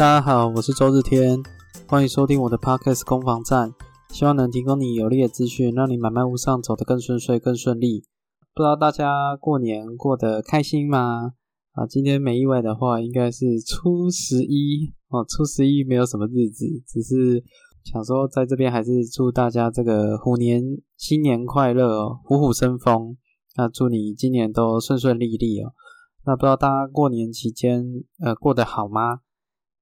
大家好，我是周日天，欢迎收听我的 Podcast 攻防战，希望能提供你有力的资讯，让你买卖路上走得更顺遂、更顺利。不知道大家过年过得开心吗？啊，今天没意外的话，应该是初十一哦。初十一没有什么日子，只是想说在这边还是祝大家这个虎年新年快乐哦，虎虎生风。那祝你今年都顺顺利利哦。那不知道大家过年期间呃过得好吗？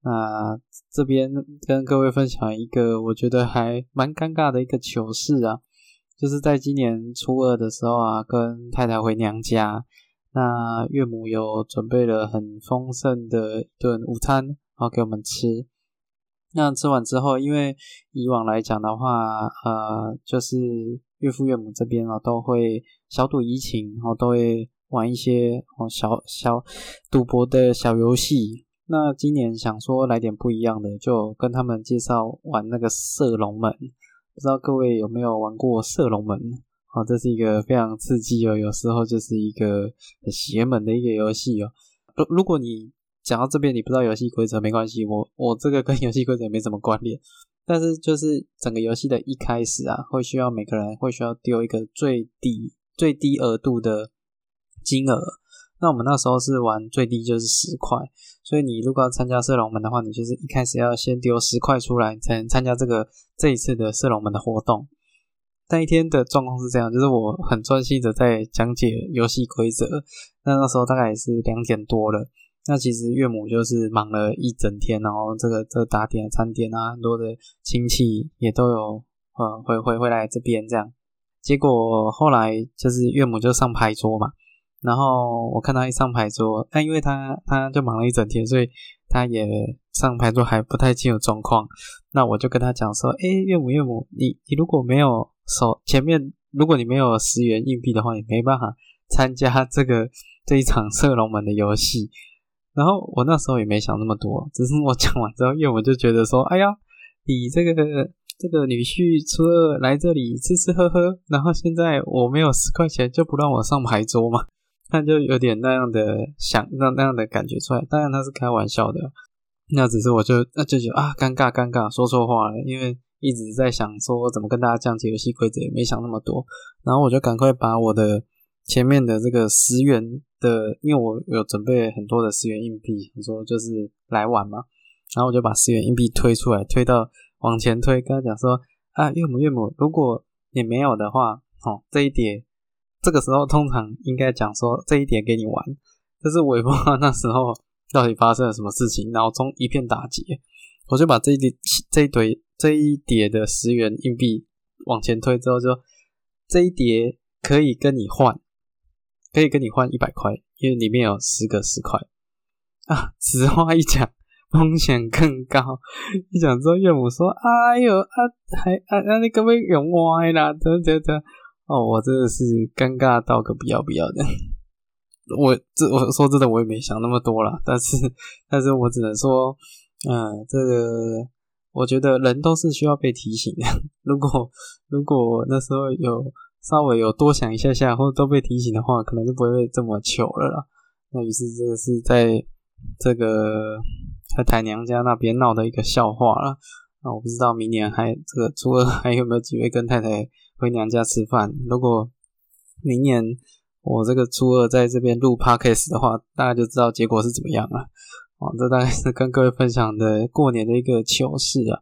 那这边跟各位分享一个我觉得还蛮尴尬的一个糗事啊，就是在今年初二的时候啊，跟太太回娘家，那岳母有准备了很丰盛的一顿午餐，然后给我们吃。那吃完之后，因为以往来讲的话，呃，就是岳父岳母这边啊，都会小赌怡情，然后都会玩一些哦小小赌博的小游戏。那今年想说来点不一样的，就跟他们介绍玩那个射龙门。不知道各位有没有玩过射龙门？哦，这是一个非常刺激哦，有时候就是一个很邪门的一个游戏哦。如如果你讲到这边你不知道游戏规则没关系，我我这个跟游戏规则没什么关联。但是就是整个游戏的一开始啊，会需要每个人会需要丢一个最低最低额度的金额。那我们那时候是玩最低就是十块，所以你如果要参加射龙门的话，你就是一开始要先丢十块出来，才能参加这个这一次的射龙门的活动。那一天的状况是这样，就是我很专心的在讲解游戏规则。那那时候大概也是两点多了，那其实岳母就是忙了一整天，然后这个这打点餐点啊，很多的亲戚也都有呃回回回来这边这样。结果后来就是岳母就上牌桌嘛。然后我看他一上牌桌，但因为他他就忙了一整天，所以他也上牌桌还不太清楚状况。那我就跟他讲说：“哎，岳母岳母，你你如果没有手前面，如果你没有十元硬币的话，也没办法参加这个这一场射龙门的游戏。”然后我那时候也没想那么多，只是我讲完之后，岳母就觉得说：“哎呀，你这个这个女婿初二来这里吃吃喝喝，然后现在我没有十块钱，就不让我上牌桌嘛。”他就有点那样的想那那样的感觉出来，当然他是开玩笑的，那只是我就那就觉得啊尴尬尴尬说错话了，因为一直在想说怎么跟大家讲解游戏规则，也没想那么多，然后我就赶快把我的前面的这个十元的，因为我有准备很多的十元硬币，我说就是来玩嘛，然后我就把十元硬币推出来，推到往前推，跟他讲说啊岳母岳母，如果你没有的话，哦这一叠。这个时候通常应该讲说这一点给你玩，但是我也不知道那时候到底发生了什么事情，脑中一片打结。我就把这一叠、这一堆、这一叠的十元硬币往前推之后，就这一叠可以跟你换，可以跟你换一百块，因为里面有十个十块啊。实话一讲，风险更高。一讲之后，岳母说：“哎呦啊，还啊那，你可不可以用歪啦？等等等。”哦，我真的是尴尬到个不要不要的。我这我说真的，我也没想那么多啦。但是，但是我只能说，嗯，这个我觉得人都是需要被提醒的。如果如果那时候有稍微有多想一下下，或者都被提醒的话，可能就不会这么糗了啦。那于是这个是在这个在台娘家那边闹的一个笑话了。那我不知道明年还这个初二还有没有机会跟太太。回娘家吃饭。如果明年我这个初二在这边录 podcast 的话，大家就知道结果是怎么样了。哦，这大概是跟各位分享的过年的一个糗事啊。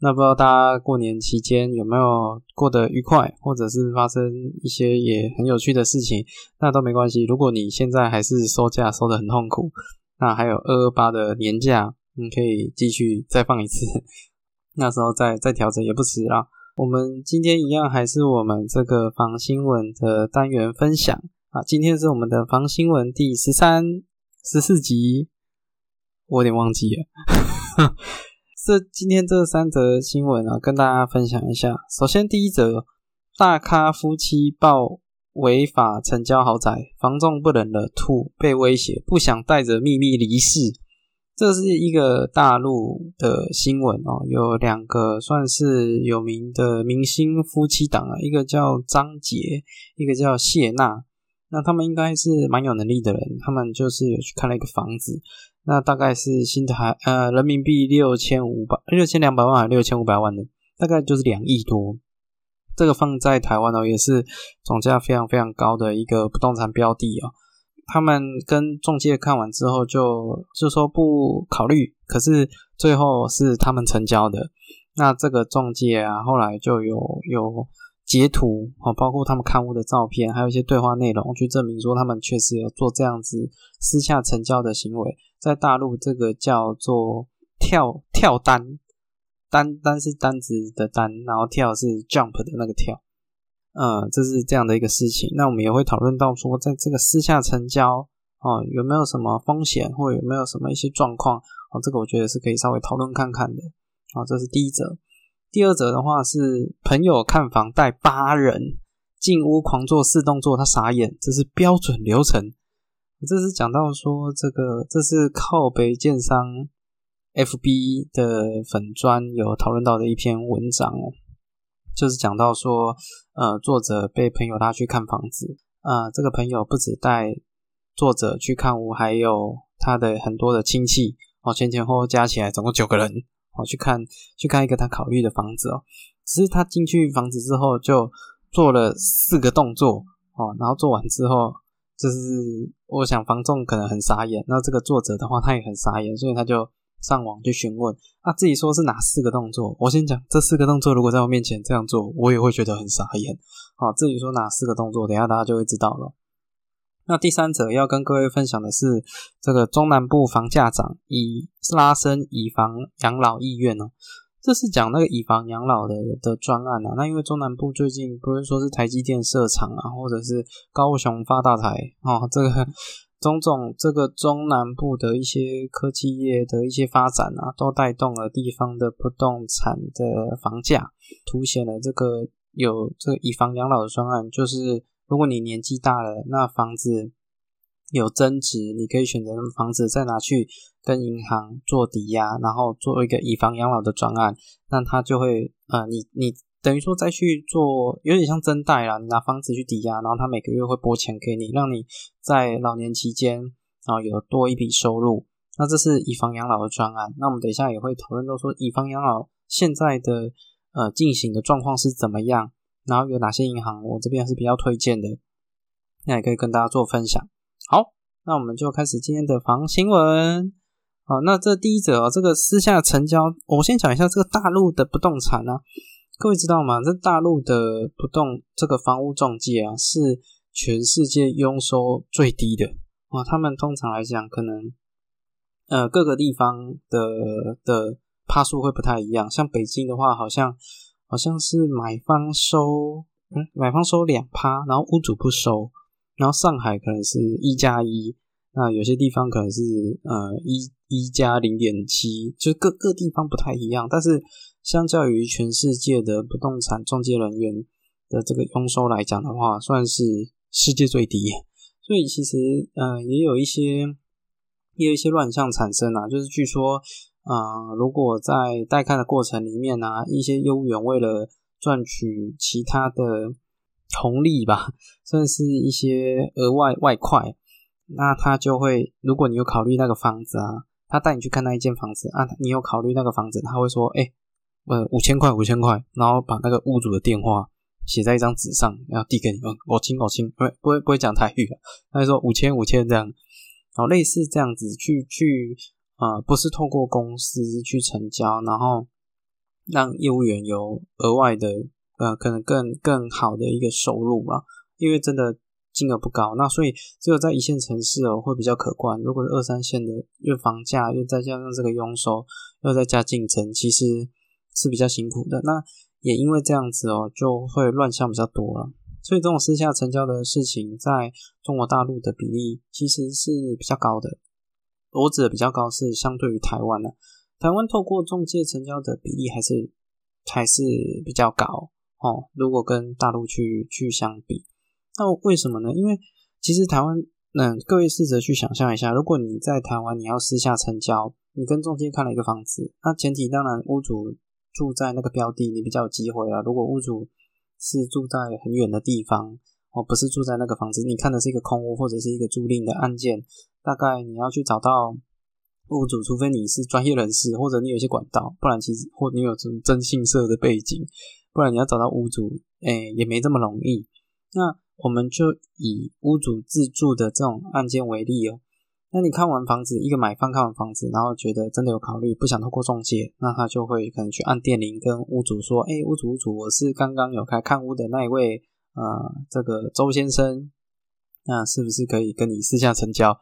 那不知道大家过年期间有没有过得愉快，或者是发生一些也很有趣的事情？那都没关系。如果你现在还是收假收的很痛苦，那还有二二八的年假，你可以继续再放一次，那时候再再调整也不迟啊。我们今天一样还是我们这个防新闻的单元分享啊，今天是我们的防新闻第十三、十四集，我有点忘记了。这今天这三则新闻啊，跟大家分享一下。首先第一则，大咖夫妻爆违法成交豪宅，房仲不忍了，吐被威胁，不想带着秘密离世。这是一个大陆的新闻哦，有两个算是有名的明星夫妻档啊，一个叫张杰，一个叫谢娜。那他们应该是蛮有能力的人，他们就是有去看了一个房子，那大概是新台呃人民币六千五百六千两百万还是六千五百万的，大概就是两亿多。这个放在台湾哦，也是总价非常非常高的一个不动产标的哦。他们跟中介看完之后，就就说不考虑，可是最后是他们成交的。那这个中介啊，后来就有有截图哦，包括他们看物的照片，还有一些对话内容，去证明说他们确实有做这样子私下成交的行为。在大陆，这个叫做跳跳单。单单是单子的单，然后跳是 jump 的那个跳，呃，这是这样的一个事情。那我们也会讨论到说，在这个私下成交哦，有没有什么风险，或有没有什么一些状况哦？这个我觉得是可以稍微讨论看看的。好，这是第一则。第二则的话是朋友看房带八人进屋狂做四动作，他傻眼，这是标准流程。这是讲到说这个，这是靠北建商。F B 的粉砖有讨论到的一篇文章哦，就是讲到说，呃，作者被朋友拉去看房子，啊，这个朋友不止带作者去看屋，还有他的很多的亲戚哦，前前后后加起来总共九个人哦，去看去看一个他考虑的房子哦，只是他进去房子之后就做了四个动作哦，然后做完之后，就是我想房仲可能很傻眼，那这个作者的话他也很傻眼，所以他就。上网去询问，啊，自己说是哪四个动作？我先讲这四个动作，如果在我面前这样做，我也会觉得很傻眼。好，自己说哪四个动作，等下大家就会知道了。那第三者要跟各位分享的是，这个中南部房价涨，以拉升以房养老意愿哦。这是讲那个以房养老的的专案啊。那因为中南部最近不是说是台积电设厂啊，或者是高雄发大财啊，这个。种种这个中南部的一些科技业的一些发展啊，都带动了地方的不动产的房价，凸显了这个有这个以房养老的专案，就是如果你年纪大了，那房子有增值，你可以选择房子再拿去跟银行做抵押，然后做一个以房养老的专案，那它就会呃，你你。等于说再去做有点像增贷啦，你拿房子去抵押，然后他每个月会拨钱给你，让你在老年期间啊有多一笔收入。那这是以房养老的专案。那我们等一下也会讨论到说以房养老现在的呃进行的状况是怎么样，然后有哪些银行我这边是比较推荐的，那也可以跟大家做分享。好，那我们就开始今天的房新闻。好，那这第一则这个私下成交，我先讲一下这个大陆的不动产呢。各位知道吗？在大陆的不动这个房屋中介啊，是全世界佣收最低的啊。他们通常来讲，可能呃各个地方的的趴数会不太一样。像北京的话，好像好像是买方收，嗯，买方收两趴，然后屋主不收。然后上海可能是一加一，那有些地方可能是呃一一加零点七，就各各地方不太一样，但是。相较于全世界的不动产中介人员的这个佣收来讲的话，算是世界最低。所以其实呃也有一些也有一些乱象产生啊，就是据说啊，如果在带看的过程里面呢，一些业务员为了赚取其他的红利吧，甚至是一些额外外快，那他就会，如果你有考虑那个房子啊，他带你去看那一间房子啊，你有考虑那个房子，他会说，哎。呃，五千块，五千块，然后把那个屋主的电话写在一张纸上，然后递给你们。我亲，我亲，不会，不会，不会讲台语。他就说五千，五千这样，然后类似这样子去去，呃，不是透过公司去成交，然后让业务员有额外的，呃，可能更更好的一个收入嘛。因为真的金额不高，那所以只有在一线城市哦会比较可观。如果是二三线的，又房价又再加上这个佣收，又再加竞争，其实。是比较辛苦的，那也因为这样子哦，就会乱象比较多了。所以这种私下成交的事情，在中国大陆的比例其实是比较高的。我指的比较高是相对于台湾的，台湾透过中介成交的比例还是还是比较高哦。如果跟大陆去去相比，那为什么呢？因为其实台湾，嗯，各位试着去想象一下，如果你在台湾你要私下成交，你跟中介看了一个房子，那前提当然屋主。住在那个标的，你比较有机会啊。如果屋主是住在很远的地方哦，不是住在那个房子，你看的是一个空屋或者是一个租赁的案件，大概你要去找到屋主，除非你是专业人士或者你有一些管道，不然其实或你有什么征信社的背景，不然你要找到屋主，哎，也没这么容易。那我们就以屋主自住的这种案件为例哦。那你看完房子，一个买方看完房子，然后觉得真的有考虑，不想透过中介，那他就会可能去按电铃跟屋主说：“哎，屋主屋主，我是刚刚有开看屋的那一位，呃，这个周先生，那是不是可以跟你私下成交？”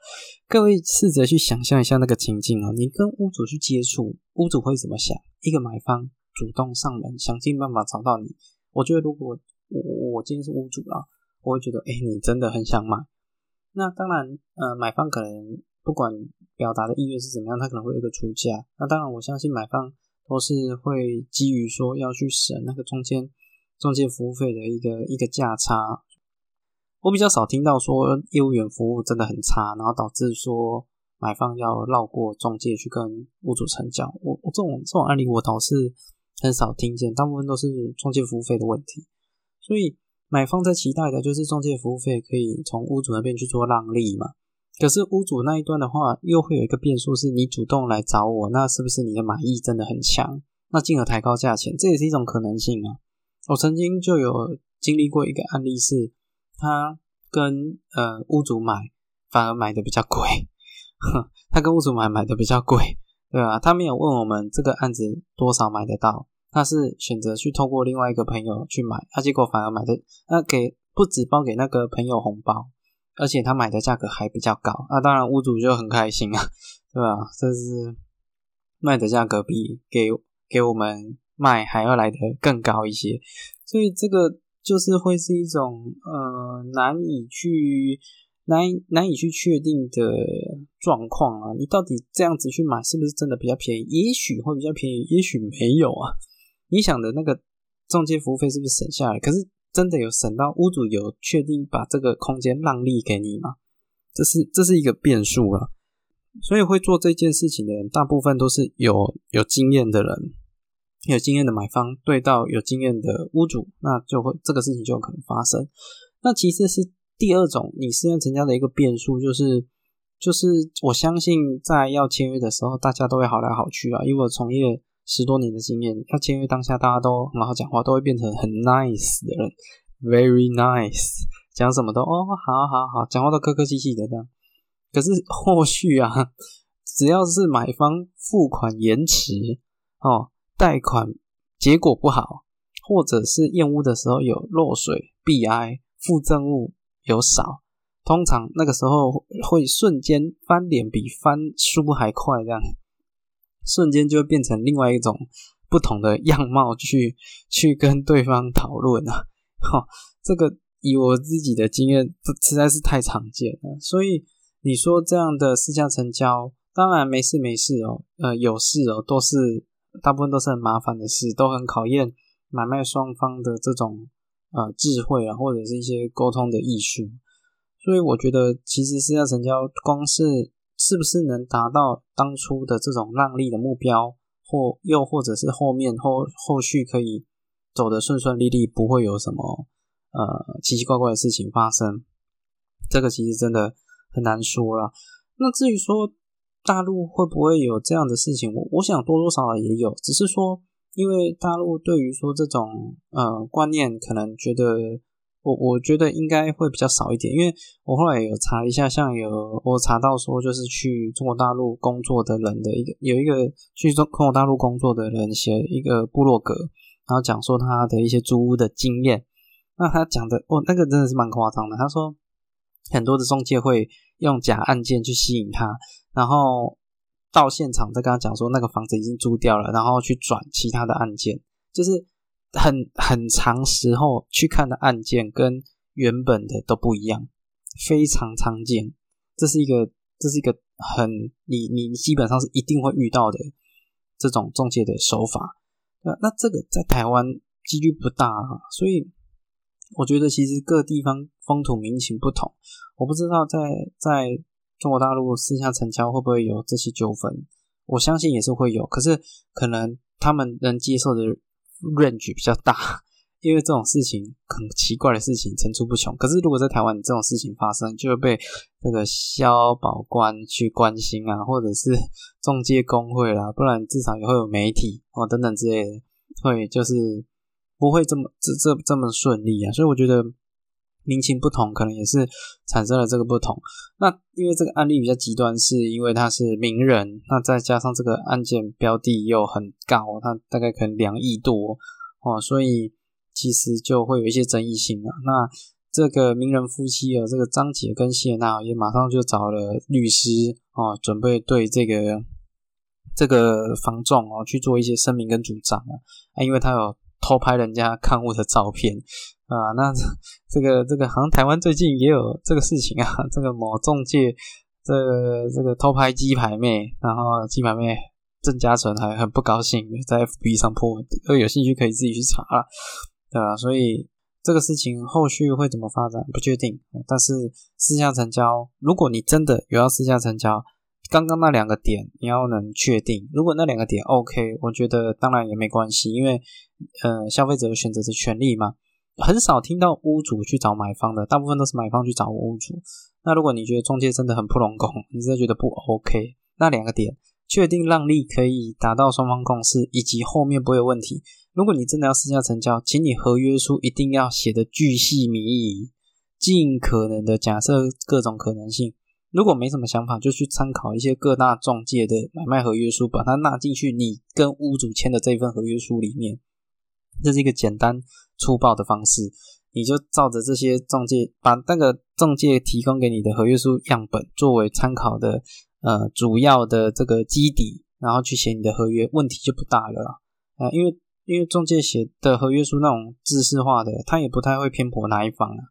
各位试着去想象一下那个情境哦，你跟屋主去接触，屋主会怎么想？一个买方主动上门，想尽办法找到你。我觉得如果我我今天是屋主啊，我会觉得，哎，你真的很想买。那当然，呃，买方可能不管表达的意愿是怎么样，他可能会有一个出价。那当然，我相信买方都是会基于说要去省那个中间中介服务费的一个一个价差。我比较少听到说业务员服务真的很差，然后导致说买方要绕过中介去跟屋主成交。我我这种这种案例我倒是很少听见，大部分都是中介服务费的问题。所以。买方在期待的就是中介服务费可以从屋主那边去做让利嘛？可是屋主那一端的话，又会有一个变数，是你主动来找我，那是不是你的满意真的很强？那进而抬高价钱，这也是一种可能性啊。我曾经就有经历过一个案例，是他跟呃屋主买，反而买的比较贵。哼 他跟屋主买买的比较贵，对吧？他没有问我们这个案子多少买得到。他是选择去透过另外一个朋友去买，他结果反而买的那给不止包给那个朋友红包，而且他买的价格还比较高，那当然屋主就很开心啊，对吧？这是卖的价格比给给我们卖还要来的更高一些，所以这个就是会是一种呃难以去难难以去确定的状况啊，你到底这样子去买是不是真的比较便宜？也许会比较便宜，也许没有啊。你想的那个中介服务费是不是省下来？可是真的有省到屋主有确定把这个空间让利给你吗？这是这是一个变数了。所以会做这件事情的人，大部分都是有有经验的人，有经验的买方对到有经验的屋主，那就会这个事情就有可能发生。那其实是第二种你私人成交的一个变数，就是就是我相信在要签约的时候，大家都会好来好去啊，因为我从业。十多年的经验，要签约当下，大家都很好讲话，都会变成很 nice 的人，very nice，讲什么都哦，好好好，讲话都客客气气的这样。可是后续啊，只要是买方付款延迟哦，贷款结果不好，或者是验屋的时候有漏水、避癌、附赠物有少，通常那个时候会瞬间翻脸，比翻书还快这样。瞬间就会变成另外一种不同的样貌去 去跟对方讨论啊！哈，这个以我自己的经验，实在是太常见了。所以你说这样的私下成交，当然没事没事哦，呃，有事哦，都是大部分都是很麻烦的事，都很考验买卖双方的这种呃智慧啊，或者是一些沟通的艺术。所以我觉得，其实私下成交光是。是不是能达到当初的这种让利的目标，或又或者是后面后后续可以走得顺顺利利，不会有什么呃奇奇怪怪的事情发生？这个其实真的很难说了。那至于说大陆会不会有这样的事情，我我想多多少少也有，只是说因为大陆对于说这种呃观念，可能觉得。我我觉得应该会比较少一点，因为我后来有查一下，像有我查到说，就是去中国大陆工作的人的一个有一个去中中国大陆工作的人写一个部落格，然后讲说他的一些租屋的经验。那他讲的哦，那个真的是蛮夸张的。他说很多的中介会用假案件去吸引他，然后到现场再跟他讲说那个房子已经租掉了，然后去转其他的案件，就是。很很长时候去看的案件跟原本的都不一样，非常常见。这是一个这是一个很你你基本上是一定会遇到的这种中介的手法。那那这个在台湾几率不大啊，所以我觉得其实各地方风土民情不同，我不知道在在中国大陆私下成交会不会有这些纠纷，我相信也是会有，可是可能他们能接受的。Range 比较大，因为这种事情很奇怪的事情层出不穷。可是如果在台湾这种事情发生，就会被这个消保官去关心啊，或者是中介工会啦，不然至少也会有媒体哦等等之类的，会就是不会这么这这这么顺利啊。所以我觉得。民情不同，可能也是产生了这个不同。那因为这个案例比较极端，是因为他是名人，那再加上这个案件标的又很高，他大概可能两亿多哦，所以其实就会有一些争议性了。那这个名人夫妻啊，这个张杰跟谢娜也马上就找了律师哦，准备对这个这个房仲哦去做一些声明跟主张啊，因为他有偷拍人家看物的照片。啊，那这个这个好像台湾最近也有这个事情啊，这个某中介这这个偷拍鸡排妹，然后鸡排妹郑嘉纯还很不高兴，在 FB 上破，呃，有兴趣可以自己去查了，对吧？所以这个事情后续会怎么发展不确定，但是私下成交，如果你真的有要私下成交，刚刚那两个点你要能确定，如果那两个点 OK，我觉得当然也没关系，因为呃消费者有选择的权利嘛。很少听到屋主去找买方的，大部分都是买方去找屋主。那如果你觉得中介真的很不拢工，你真的觉得不 OK，那两个点确定让利可以达到双方共识，以及后面不会有问题。如果你真的要私下成交，请你合约书一定要写的巨细靡遗，尽可能的假设各种可能性。如果没什么想法，就去参考一些各大中介的买卖合约书，把它纳进去你跟屋主签的这份合约书里面。这是一个简单粗暴的方式，你就照着这些中介，把那个中介提供给你的合约书样本作为参考的呃主要的这个基底，然后去写你的合约，问题就不大了。啊，因为因为中介写的合约书那种制式化的，他也不太会偏颇哪一方啊，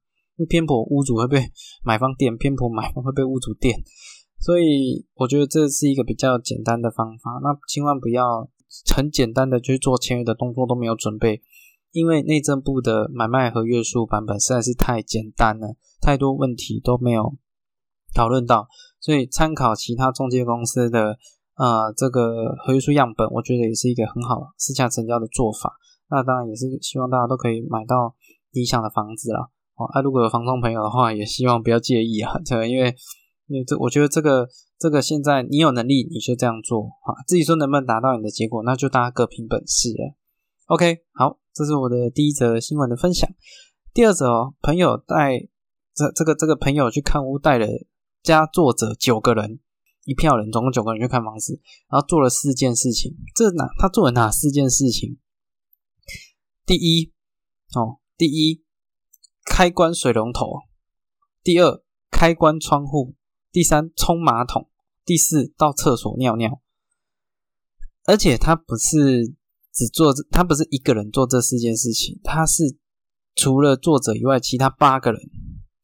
偏颇屋主会被买方垫，偏颇买方会被屋主垫，所以我觉得这是一个比较简单的方法，那千万不要。很简单的去做签约的动作都没有准备，因为内政部的买卖合约书版本实在是太简单了，太多问题都没有讨论到，所以参考其他中介公司的呃这个合约书样本，我觉得也是一个很好私下成交的做法。那当然也是希望大家都可以买到理想的房子了哦。啊，如果有房东朋友的话，也希望不要介意啊，对，因为因为这我觉得这个。这个现在你有能力你就这样做啊，自己说能不能达到你的结果，那就大家各凭本事了。OK，好，这是我的第一则新闻的分享。第二则哦，朋友带这这个这个朋友去看屋，带了加作者九个人，一票人，总共九个人去看房子，然后做了四件事情。这哪他做了哪四件事情？第一哦，第一开关水龙头，第二开关窗户。第三，冲马桶；第四，到厕所尿尿。而且他不是只做，他不是一个人做这四件事情，他是除了作者以外，其他八个人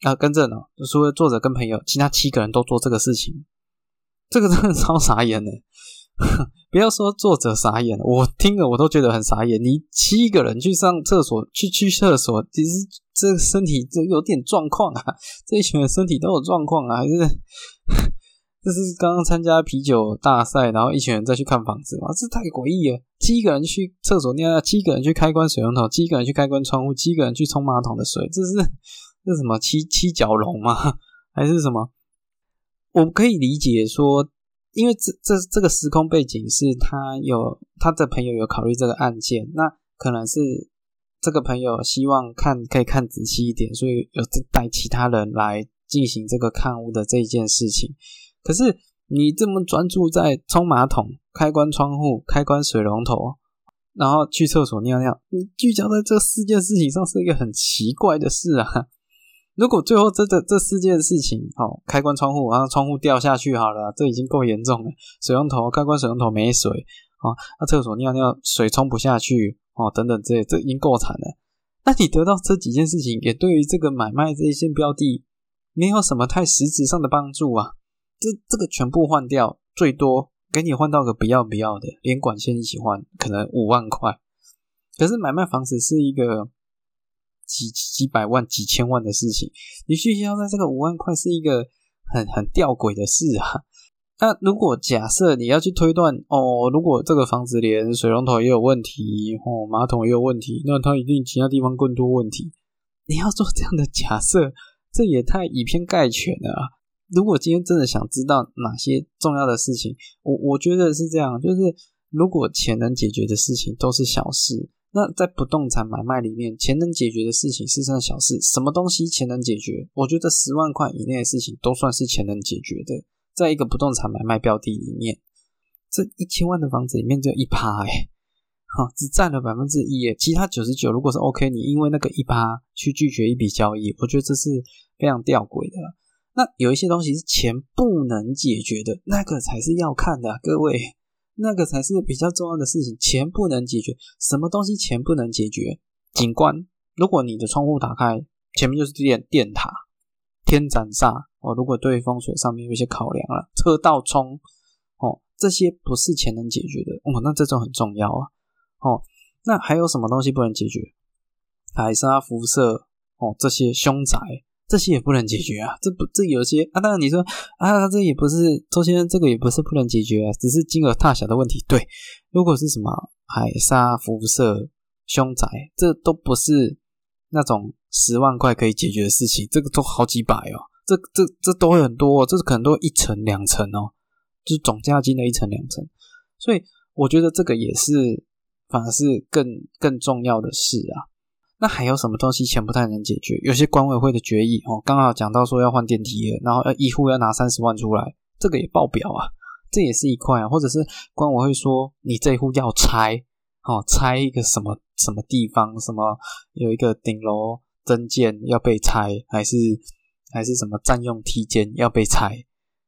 啊，跟着呢，除了作者跟朋友，其他七个人都做这个事情。这个真的超傻眼的。不要说作者傻眼，我听了我都觉得很傻眼。你七个人去上厕所，去去厕所，其实这身体这有点状况啊，这一群人身体都有状况啊，还是 这是刚刚参加啤酒大赛，然后一群人再去看房子吗？这太诡异了！七个人去厕所尿尿，七个人去开关水龙头，七个人去开关窗户，七个人去冲马桶的水，这是这什么七七角龙吗？还是什么？我可以理解说。因为这这这个时空背景是他有他的朋友有考虑这个案件，那可能是这个朋友希望看可以看仔细一点，所以有带其他人来进行这个看屋的这一件事情。可是你这么专注在冲马桶、开关窗户、开关水龙头，然后去厕所尿尿，你聚焦在这四件事情上是一个很奇怪的事啊。如果最后这这这四件事情，哦，开关窗户，然后窗户掉下去好了，这已经够严重了。水龙头开关水龙头没水，啊，那厕所尿尿水冲不下去，哦，等等这些，这已经够惨了。那你得到这几件事情，也对于这个买卖这一些标的，没有什么太实质上的帮助啊。这这个全部换掉，最多给你换到个不要不要的，连管线一起换，可能五万块。可是买卖房子是一个。几几百万、几千万的事情，你去要在这个五万块是一个很很吊诡的事啊！那如果假设你要去推断哦，如果这个房子连水龙头也有问题，哦，马桶也有问题，那它一定其他地方更多问题。你要做这样的假设，这也太以偏概全了啊！如果今天真的想知道哪些重要的事情，我我觉得是这样，就是如果钱能解决的事情都是小事，那在不动产买卖里面，钱能解决的事情是算小事。什么东西钱能解决？我觉得十万块以内的事情都算是钱能解决的。在一个不动产买卖标的里面，这一千万的房子里面只有一趴，哎，好，只占了百分之一，其他九十九如果是 OK，你因为那个一趴去拒绝一笔交易，我觉得这是非常吊诡的。那有一些东西是钱不能解决的，那个才是要看的，各位，那个才是比较重要的事情。钱不能解决，什么东西钱不能解决？景观，如果你的窗户打开，前面就是电电塔、天斩煞。哦，如果对风水上面有一些考量了，车道冲哦，这些不是钱能解决的哦，那这种很重要啊。哦，那还有什么东西不能解决？海沙辐射哦，这些凶宅这些也不能解决啊。这不这有些啊，当然你说啊，这也不是周先生，这个也不是不能解决啊，只是金额大小的问题。对，如果是什么海沙辐射凶宅，这都不是那种十万块可以解决的事情，这个都好几百哦。这这这都会很多，这是可能都一层两层哦，就是总价金的一层两层，所以我觉得这个也是反而是更更重要的事啊。那还有什么东西钱不太能解决？有些管委会的决议哦，刚好讲到说要换电梯了，然后要一户要拿三十万出来，这个也爆表啊，这也是一块啊。或者是管委会说你这一户要拆哦，拆一个什么什么地方，什么有一个顶楼增建要被拆，还是？还是什么占用梯间要被拆，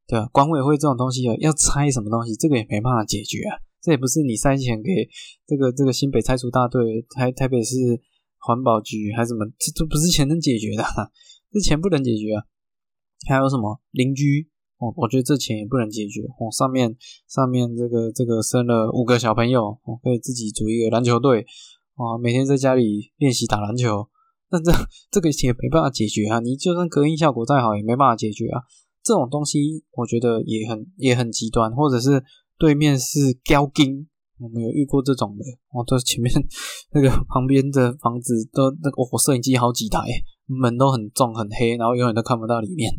对吧？管委会这种东西要拆什么东西，这个也没办法解决啊。这也不是你塞钱给这个这个新北拆除大队、台台北市环保局还是什么，这都不是钱能解决的，这钱不能解决啊。还有什么邻居哦？我觉得这钱也不能解决哦。上面上面这个这个生了五个小朋友，哦，可以自己组一个篮球队哦，每天在家里练习打篮球。但这这个也没办法解决啊！你就算隔音效果再好，也没办法解决啊！这种东西我觉得也很也很极端，或者是对面是胶金，我们有遇过这种的。哦，这前面 那个旁边的房子都那个，我摄影机好几台，门都很重很黑，然后永远都看不到里面。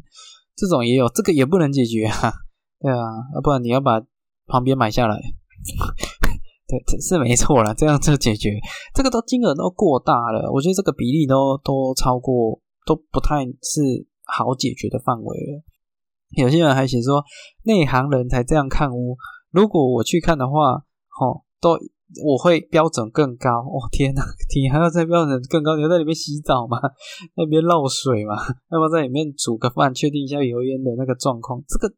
这种也有，这个也不能解决啊！对啊，要不然你要把旁边买下来。对，这是没错了，这样就解决。这个都金额都过大了，我觉得这个比例都都超过，都不太是好解决的范围了。有些人还写说，内行人才这样看屋。如果我去看的话，哦，都我会标准更高。哦天哪，你还要在标准更高？你要在里面洗澡吗？那边漏水吗？要不要在里面煮个饭，确定一下油烟的那个状况？这个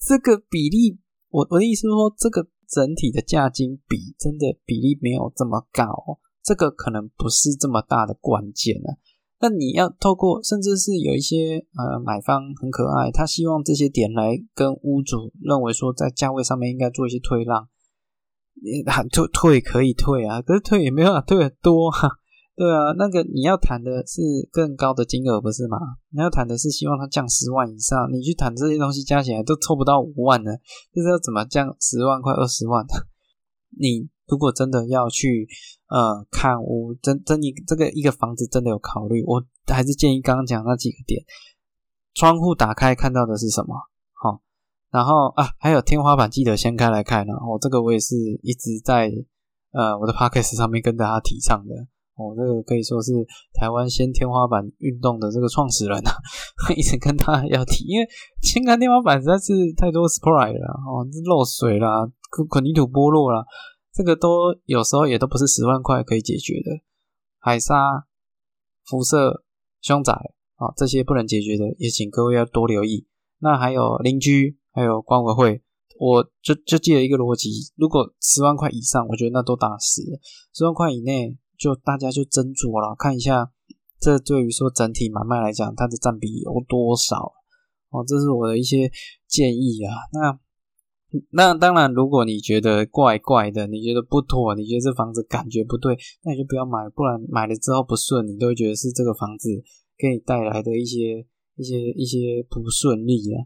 这个比例，我我的意思是说这个。整体的价金比真的比例没有这么高，这个可能不是这么大的关键呢。那你要透过，甚至是有一些呃买方很可爱，他希望这些点来跟屋主认为说，在价位上面应该做一些退让。你退退可以退啊，可是退也没办法退很多哈。对啊，那个你要谈的是更高的金额，不是吗？你要谈的是希望它降十万以上，你去谈这些东西加起来都凑不到五万呢，就是要怎么降十万块、二十万？你如果真的要去呃看屋，真真你这个一个房子真的有考虑，我还是建议刚刚讲那几个点，窗户打开看到的是什么？然后啊还有天花板记得掀开来看，然后这个我也是一直在呃我的 podcast 上面跟大家提倡的。哦，这个可以说是台湾掀天花板运动的这个创始人啊，一直跟他要提，因为掀开天花板实在是太多 surprise 了哦，漏水啦，混凝土剥落啦，这个都有时候也都不是十万块可以解决的。海沙、辐射、凶宅啊，这些不能解决的，也请各位要多留意。那还有邻居，还有管委会，我就就记得一个逻辑：如果十万块以上，我觉得那都大事；十万块以内。就大家就斟酌了，看一下这对于说整体买卖来讲，它的占比有多少哦？这是我的一些建议啊。那那当然，如果你觉得怪怪的，你觉得不妥，你觉得这房子感觉不对，那你就不要买，不然买了之后不顺，你都会觉得是这个房子给你带来的一些一些一些不顺利啊。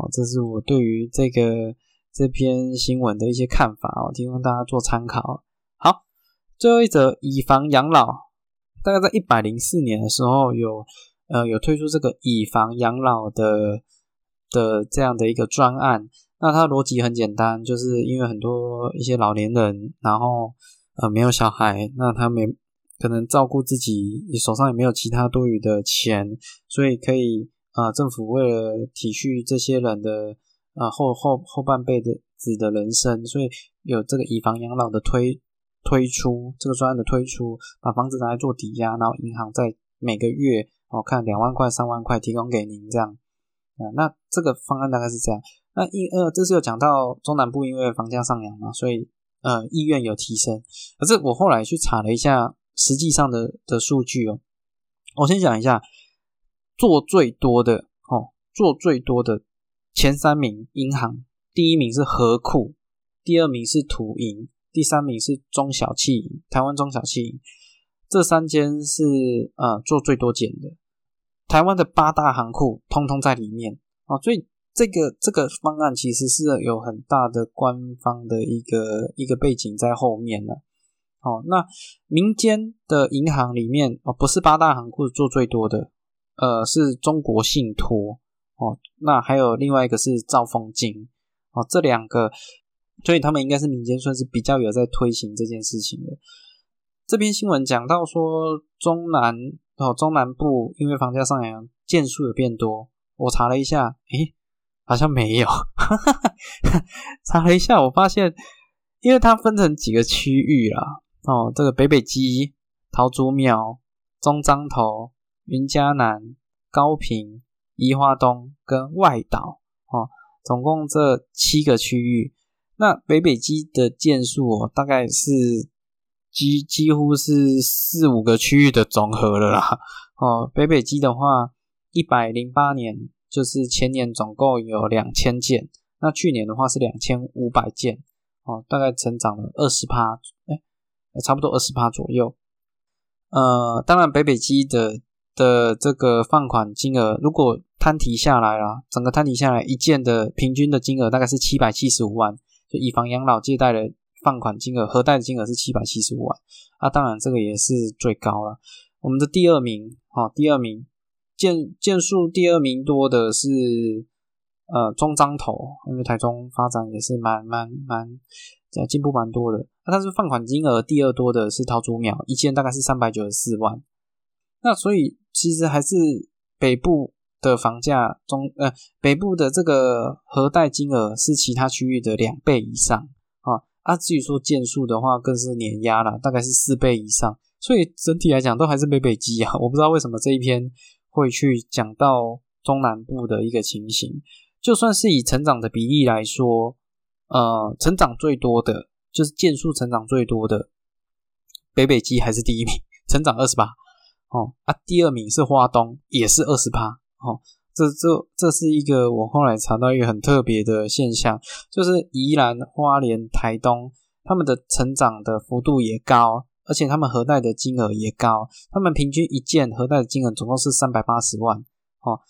哦，这是我对于这个这篇新闻的一些看法哦，提供大家做参考。好，最后一则以房养老，大概在一百零四年的时候有呃有推出这个以房养老的的这样的一个专案。那它逻辑很简单，就是因为很多一些老年人，然后呃没有小孩，那他没可能照顾自己，手上也没有其他多余的钱，所以可以啊政府为了体恤这些人的啊后后后半辈子子的人生，所以有这个以房养老的推推出这个专案的推出，把房子拿来做抵押，然后银行在每个月哦看两万块三万块提供给您这样啊，那这个方案大概是这样。那一呃，这是有讲到中南部因为房价上扬嘛，所以呃意愿有提升。可是我后来去查了一下实际上的的数据哦，我先讲一下做最多的哦，做最多的前三名银行，第一名是和库，第二名是土银，第三名是中小企银，台湾中小企银，这三间是呃做最多件的，台湾的八大行库通通在里面哦，所以。这个这个方案其实是有很大的官方的一个一个背景在后面的。哦，那民间的银行里面哦，不是八大行库做最多的，呃，是中国信托哦，那还有另外一个是兆丰金哦，这两个，所以他们应该是民间算是比较有在推行这件事情的。这篇新闻讲到说，中南哦中南部因为房价上扬，件数有变多，我查了一下，诶。好像没有，查了一下，我发现，因为它分成几个区域啦，哦，这个北北基、桃竹苗、中彰头、云嘉南、高平、宜花东跟外岛，哦，总共这七个区域。那北北基的件数哦，大概是几几乎是四五个区域的总和了啦。哦，北北基的话，一百零八年。就是前年总共有两千件，那去年的话是两千五百件，哦，大概成长了二十趴，哎，差不多二十趴左右。呃，当然北北基的的这个放款金额，如果摊提下来啦，整个摊提下来一件的平均的金额大概是七百七十五万，就以房养老借贷的放款金额，核贷的金额是七百七十五万，啊，当然这个也是最高了。我们的第二名，哦，第二名。件件数第二名多的是呃中彰头，因为台中发展也是蛮蛮蛮呃进步蛮多的。那但是放款金额第二多的是桃竹苗，一件大概是三百九十四万。那所以其实还是北部的房价中呃北部的这个核贷金额是其他区域的两倍以上啊。啊至于说件数的话，更是碾压了，大概是四倍以上。所以整体来讲都还是北北基啊。我不知道为什么这一篇。会去讲到中南部的一个情形，就算是以成长的比例来说，呃，成长最多的就是件数成长最多的北北基还是第一名，成长二十八哦啊，第二名是花东，也是二十八哦，这这这是一个我后来查到一个很特别的现象，就是宜兰花莲台东他们的成长的幅度也高。而且他们核贷的金额也高，他们平均一件核贷的金额总共是三百八十万，哦，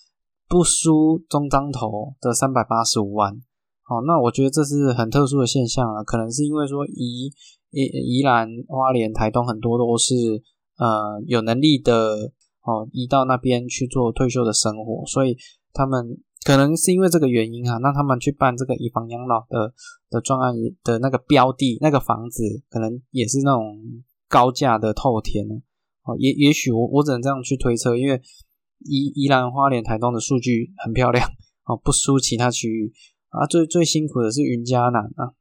不输中章头的三百八十五万，哦，那我觉得这是很特殊的现象了，可能是因为说宜宜宜兰花莲台东很多都是呃有能力的哦移到那边去做退休的生活，所以他们可能是因为这个原因啊，那他们去办这个以房养老的的专案的那个标的那个房子，可能也是那种。高价的透天呢？哦，也也许我我只能这样去推测，因为宜宜兰花莲台东的数据很漂亮哦，不输其他区域啊。最最辛苦的是云嘉南啊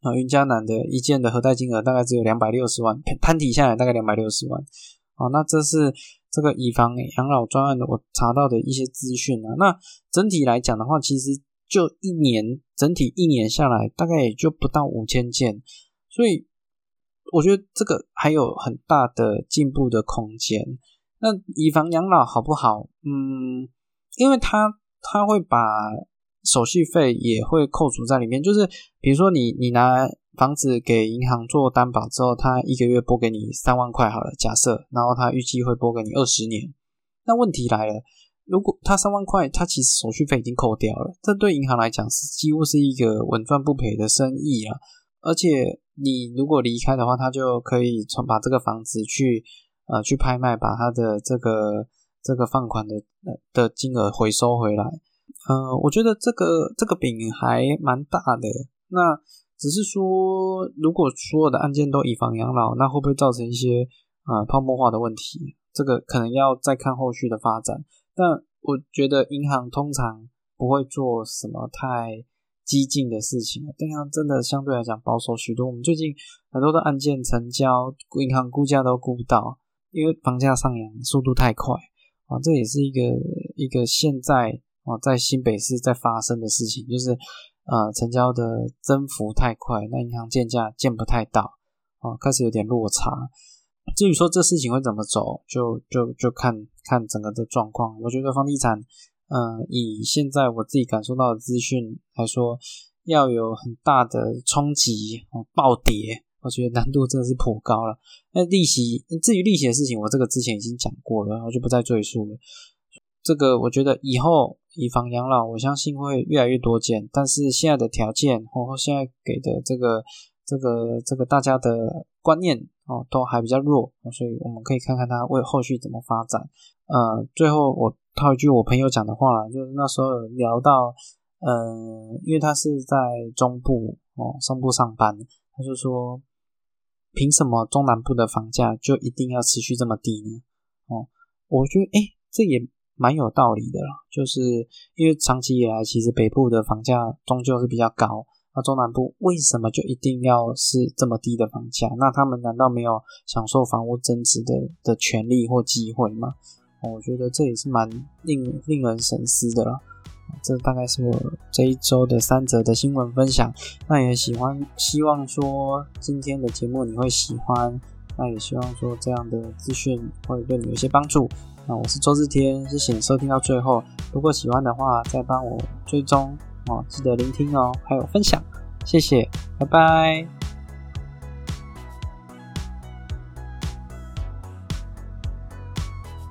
啊，云嘉南的一件的核贷金额大概只有两百六十万，摊底下来大概两百六十万。哦，那这是这个以房养老专案的我查到的一些资讯啊。那整体来讲的话，其实就一年整体一年下来，大概也就不到五千件，所以。我觉得这个还有很大的进步的空间。那以房养老好不好？嗯，因为他他会把手续费也会扣除在里面。就是比如说你你拿房子给银行做担保之后，他一个月拨给你三万块好了，假设，然后他预计会拨给你二十年。那问题来了，如果他三万块，他其实手续费已经扣掉了，这对银行来讲是几乎是一个稳赚不赔的生意啊。而且你如果离开的话，他就可以从把这个房子去呃去拍卖，把他的这个这个放款的的金额回收回来。呃，我觉得这个这个饼还蛮大的。那只是说，如果所有的案件都以房养老，那会不会造成一些啊泡沫化的问题？这个可能要再看后续的发展。但我觉得银行通常不会做什么太激进的事情啊，银行真的相对来讲保守许多。我们最近很多的案件成交，银行估价都估不到，因为房价上扬速度太快啊。这也是一个一个现在哦在新北市在发生的事情，就是呃成交的增幅太快，那银行建价建不太到哦，开始有点落差。至于说这事情会怎么走，就就就看看整个的状况。我觉得房地产，嗯，以现在我自己感受到的资讯来说，要有很大的冲击哦暴跌，我觉得难度真的是颇高了。那利息，至于利息的事情，我这个之前已经讲过了，我就不再赘述了。这个我觉得以后以房养老，我相信会越来越多见。但是现在的条件，或现在给的这个这个这个大家的观念。哦，都还比较弱，所以我们可以看看它为后续怎么发展。呃，最后我套一句我朋友讲的话啦，就是那时候聊到，呃，因为他是在中部哦，中部上班，他就说，凭什么中南部的房价就一定要持续这么低呢？哦，我觉得，哎，这也蛮有道理的啦，就是因为长期以来，其实北部的房价终究是比较高。那中南部为什么就一定要是这么低的房价？那他们难道没有享受房屋增值的的权利或机会吗？我觉得这也是蛮令令人深思的了。这大概是我这一周的三则的新闻分享。那也喜欢，希望说今天的节目你会喜欢。那也希望说这样的资讯会对你有些帮助。那我是周志天，谢谢你收听到最后。如果喜欢的话，再帮我追踪。哦，记得聆听哦，还有分享，谢谢，拜拜。